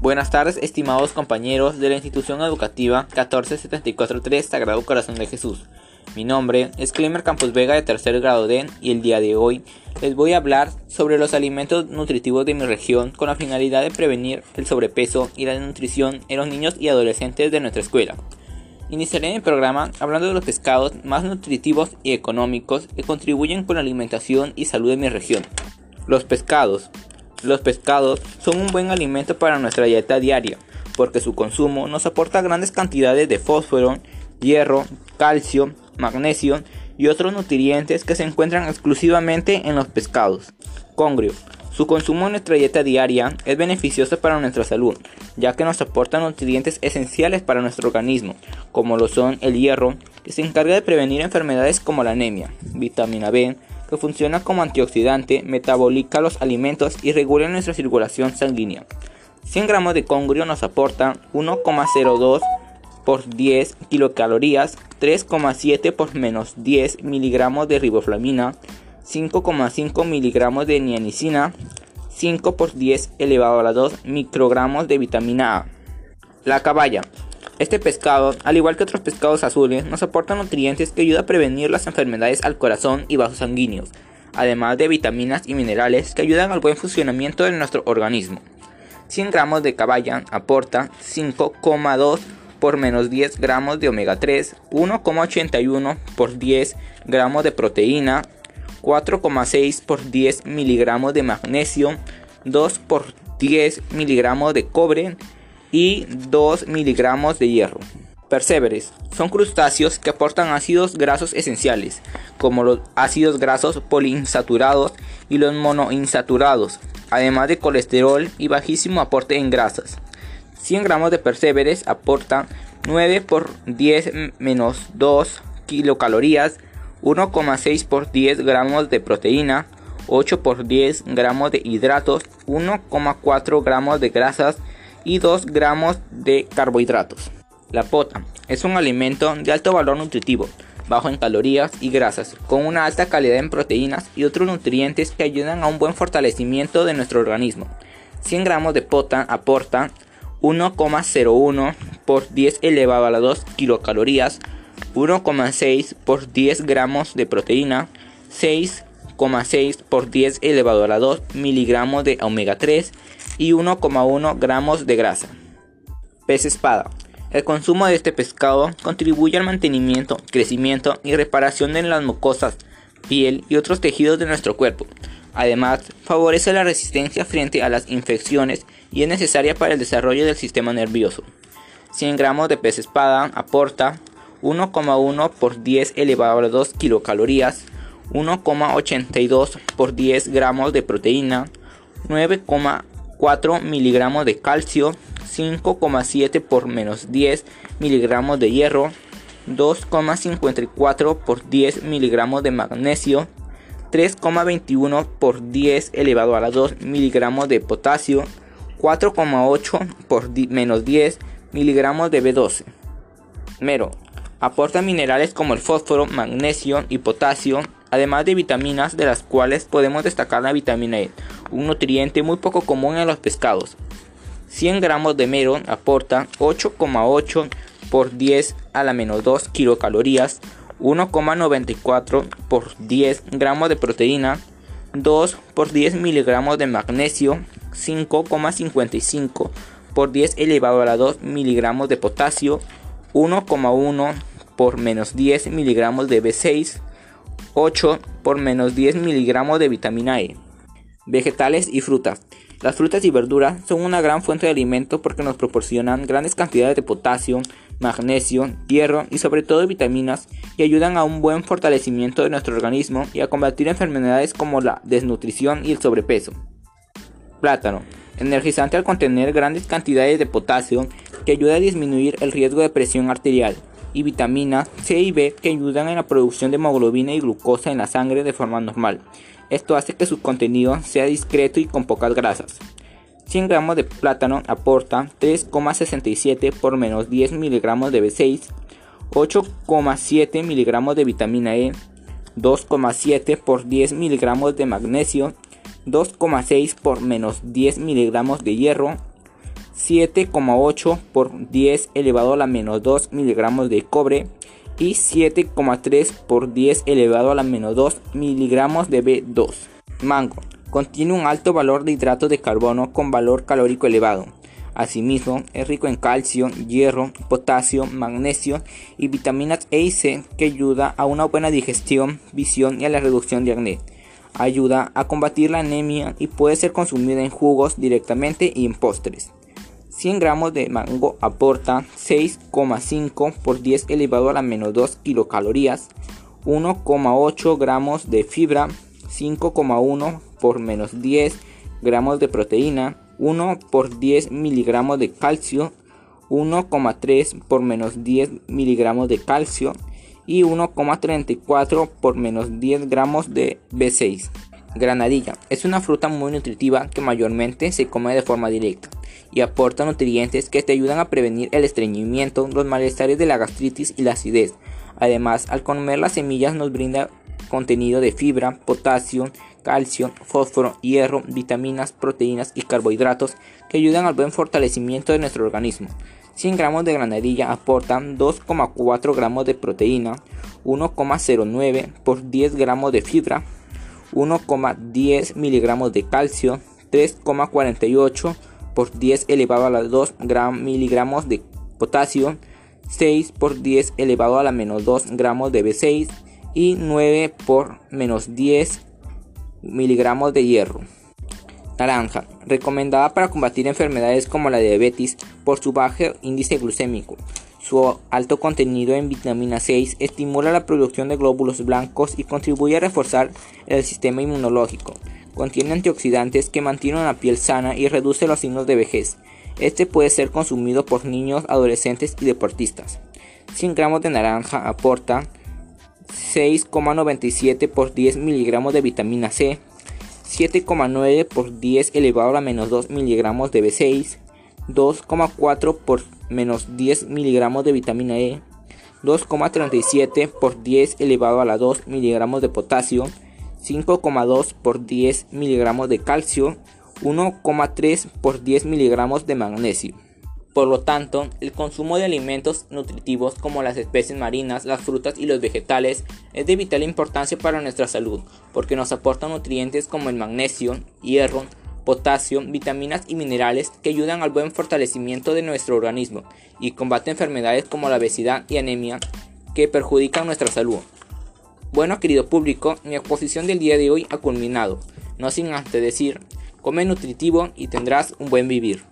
Buenas tardes, estimados compañeros de la institución educativa 14743 Sagrado Corazón de Jesús. Mi nombre es Clemer Campos Vega de tercer grado D y el día de hoy les voy a hablar sobre los alimentos nutritivos de mi región con la finalidad de prevenir el sobrepeso y la desnutrición en los niños y adolescentes de nuestra escuela. Iniciaré mi programa hablando de los pescados más nutritivos y económicos que contribuyen con la alimentación y salud de mi región. Los pescados. Los pescados son un buen alimento para nuestra dieta diaria, porque su consumo nos aporta grandes cantidades de fósforo, hierro, calcio, magnesio y otros nutrientes que se encuentran exclusivamente en los pescados. Congrio. Su consumo en nuestra dieta diaria es beneficioso para nuestra salud, ya que nos aporta nutrientes esenciales para nuestro organismo, como lo son el hierro, que se encarga de prevenir enfermedades como la anemia, vitamina B, que funciona como antioxidante, metaboliza los alimentos y regula nuestra circulación sanguínea. 100 gramos de congrio nos aporta 1,02 por 10 kilocalorías, 3,7 por menos 10 miligramos de riboflamina, 5,5 miligramos de niacina, 5 por 10 elevado a la 2 microgramos de vitamina A. La caballa. Este pescado, al igual que otros pescados azules, nos aporta nutrientes que ayudan a prevenir las enfermedades al corazón y vasos sanguíneos, además de vitaminas y minerales que ayudan al buen funcionamiento de nuestro organismo. 100 gramos de caballa aporta 5,2 por menos 10 gramos de omega 3, 1,81 por 10 gramos de proteína, 4,6 por 10 miligramos de magnesio, 2 por 10 miligramos de cobre y 2 miligramos de hierro. Perseveres son crustáceos que aportan ácidos grasos esenciales, como los ácidos grasos poliinsaturados y los monoinsaturados, además de colesterol y bajísimo aporte en grasas. 100 gramos de perseveres aportan 9 por 10 menos 2 kilocalorías 1,6 por 10 gramos de proteína, 8 por 10 gramos de hidratos, 1,4 gramos de grasas y 2 gramos de carbohidratos. La pota es un alimento de alto valor nutritivo, bajo en calorías y grasas, con una alta calidad en proteínas y otros nutrientes que ayudan a un buen fortalecimiento de nuestro organismo. 100 gramos de pota aportan 1,01 por 10 elevado a la 2 kilocalorías, 1,6 por 10 gramos de proteína, 6,6 por 10 elevado a la 2 miligramos de omega 3 y 1,1 gramos de grasa. Pez espada. El consumo de este pescado contribuye al mantenimiento, crecimiento y reparación de las mucosas, piel y otros tejidos de nuestro cuerpo. Además, favorece la resistencia frente a las infecciones y es necesaria para el desarrollo del sistema nervioso. 100 gramos de pez espada aporta 1,1 por 10 elevado a 2 kilocalorías, 1,82 por 10 gramos de proteína, 9,4 miligramos de calcio, 5,7 por menos 10 miligramos de hierro, 2,54 por 10 miligramos de magnesio, 3,21 por 10 elevado a 2 miligramos de potasio, 4,8 por menos 10 miligramos de B12. Mero, Aporta minerales como el fósforo, magnesio y potasio, además de vitaminas de las cuales podemos destacar la vitamina E, un nutriente muy poco común en los pescados. 100 gramos de mero aporta 8,8 por 10 a la menos 2 kilocalorías, 1,94 por 10 gramos de proteína, 2 por 10 miligramos de magnesio, 5,55 por 10 elevado a la 2 miligramos de potasio, 1,1 por menos 10 miligramos de B6, 8 por menos 10 miligramos de vitamina E. Vegetales y frutas. Las frutas y verduras son una gran fuente de alimento porque nos proporcionan grandes cantidades de potasio, magnesio, hierro y sobre todo vitaminas y ayudan a un buen fortalecimiento de nuestro organismo y a combatir enfermedades como la desnutrición y el sobrepeso. Plátano. Energizante al contener grandes cantidades de potasio que ayuda a disminuir el riesgo de presión arterial y vitaminas C y B que ayudan en la producción de hemoglobina y glucosa en la sangre de forma normal. Esto hace que su contenido sea discreto y con pocas grasas. 100 gramos de plátano aporta 3,67 por menos 10 miligramos de B6, 8,7 miligramos de vitamina E, 2,7 por 10 miligramos de magnesio, 2,6 por menos 10 miligramos de hierro, 7,8 por 10 elevado a la menos 2 miligramos de cobre y 7,3 por 10 elevado a la menos 2 miligramos de B2. Mango. Contiene un alto valor de hidratos de carbono con valor calórico elevado. Asimismo, es rico en calcio, hierro, potasio, magnesio y vitaminas E y C que ayuda a una buena digestión, visión y a la reducción de acné. Ayuda a combatir la anemia y puede ser consumida en jugos directamente y en postres. 100 gramos de mango aporta 6,5 por 10 elevado a la menos 2 kilocalorías, 1,8 gramos de fibra, 5,1 por menos 10 gramos de proteína, 1 por 10 miligramos de calcio, 1,3 por menos 10 miligramos de calcio y 1,34 por menos 10 gramos de B6. Granadilla es una fruta muy nutritiva que mayormente se come de forma directa y aporta nutrientes que te ayudan a prevenir el estreñimiento, los malestares de la gastritis y la acidez. Además, al comer las semillas nos brinda contenido de fibra, potasio, calcio, fósforo, hierro, vitaminas, proteínas y carbohidratos que ayudan al buen fortalecimiento de nuestro organismo. 100 gramos de granadilla aportan 2,4 gramos de proteína, 1,09 por 10 gramos de fibra, 1,10 miligramos de calcio, 3,48 por 10 elevado a las 2 miligramos de potasio, 6 por 10 elevado a la menos 2 gramos de B6 y 9 por menos 10 miligramos de hierro. Naranja, recomendada para combatir enfermedades como la diabetes por su bajo índice glucémico. Su alto contenido en vitamina 6 estimula la producción de glóbulos blancos y contribuye a reforzar el sistema inmunológico. Contiene antioxidantes que mantienen la piel sana y reduce los signos de vejez. Este puede ser consumido por niños, adolescentes y deportistas. 100 gramos de naranja aporta 6,97 por 10 miligramos de vitamina C, 7,9 por 10 elevado a menos 2 miligramos de B6, 2,4 por menos 10 miligramos de vitamina E, 2,37 por 10 elevado a la 2 miligramos de potasio, 5,2 por 10 miligramos de calcio, 1,3 por 10 miligramos de magnesio. Por lo tanto, el consumo de alimentos nutritivos como las especies marinas, las frutas y los vegetales es de vital importancia para nuestra salud, porque nos aportan nutrientes como el magnesio, hierro, potasio, vitaminas y minerales que ayudan al buen fortalecimiento de nuestro organismo y combate enfermedades como la obesidad y anemia que perjudican nuestra salud. Bueno, querido público, mi exposición del día de hoy ha culminado. No sin antes decir, come nutritivo y tendrás un buen vivir.